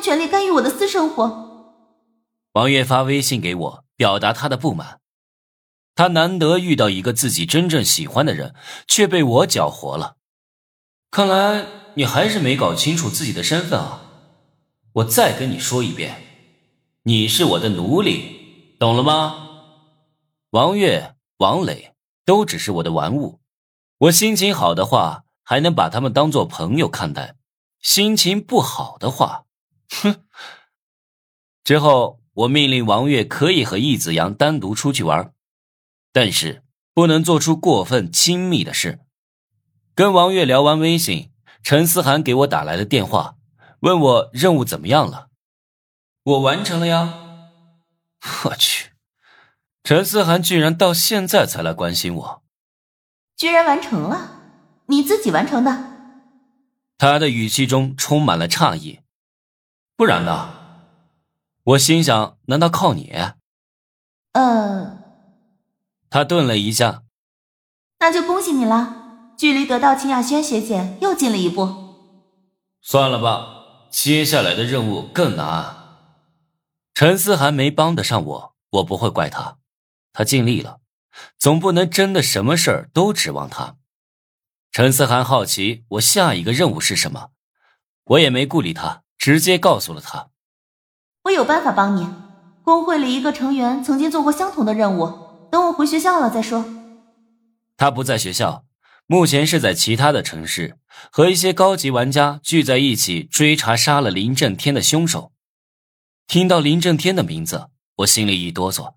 有权利干预我的私生活。王月发微信给我，表达他的不满。他难得遇到一个自己真正喜欢的人，却被我搅和了。看来你还是没搞清楚自己的身份啊！我再跟你说一遍，你是我的奴隶，懂了吗？王月、王磊都只是我的玩物。我心情好的话，还能把他们当做朋友看待；心情不好的话，哼。之后，我命令王月可以和易子阳单独出去玩。但是不能做出过分亲密的事。跟王月聊完微信，陈思涵给我打来了电话，问我任务怎么样了。我完成了呀。我去，陈思涵居然到现在才来关心我。居然完成了？你自己完成的？他的语气中充满了诧异。不然呢？我心想，难道靠你？呃。他顿了一下，那就恭喜你了，距离得到秦雅轩学姐又近了一步。算了吧，接下来的任务更难。陈思涵没帮得上我，我不会怪他，他尽力了，总不能真的什么事儿都指望他。陈思涵好奇我下一个任务是什么，我也没顾虑他，直接告诉了他。我有办法帮你，工会里一个成员曾经做过相同的任务。等我回学校了再说。他不在学校，目前是在其他的城市，和一些高级玩家聚在一起追查杀了林震天的凶手。听到林震天的名字，我心里一哆嗦。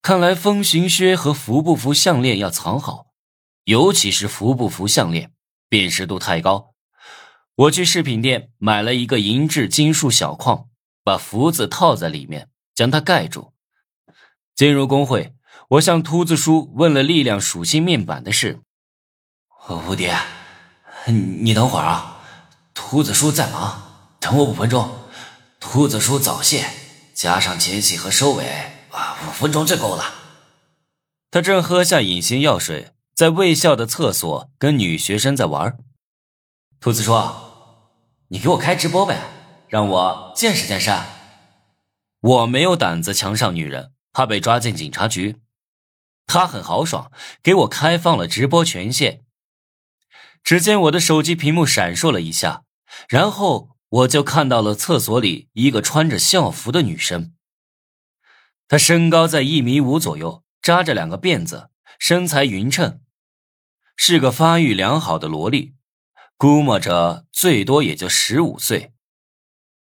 看来风行靴和福不福项链要藏好，尤其是福不福项链，辨识度太高。我去饰品店买了一个银质金属小框，把福字套在里面，将它盖住。进入工会。我向秃子叔问了力量属性面板的事。吴迪，你等会儿啊，秃子叔在忙，等我五分钟。秃子叔早泄，加上前戏和收尾，啊，五分钟就够了。他正喝下隐形药水，在卫校的厕所跟女学生在玩。秃子叔，你给我开直播呗，让我见识见识。我没有胆子强上女人，怕被抓进警察局。他很豪爽，给我开放了直播权限。只见我的手机屏幕闪烁了一下，然后我就看到了厕所里一个穿着校服的女生。她身高在一米五左右，扎着两个辫子，身材匀称，是个发育良好的萝莉，估摸着最多也就十五岁。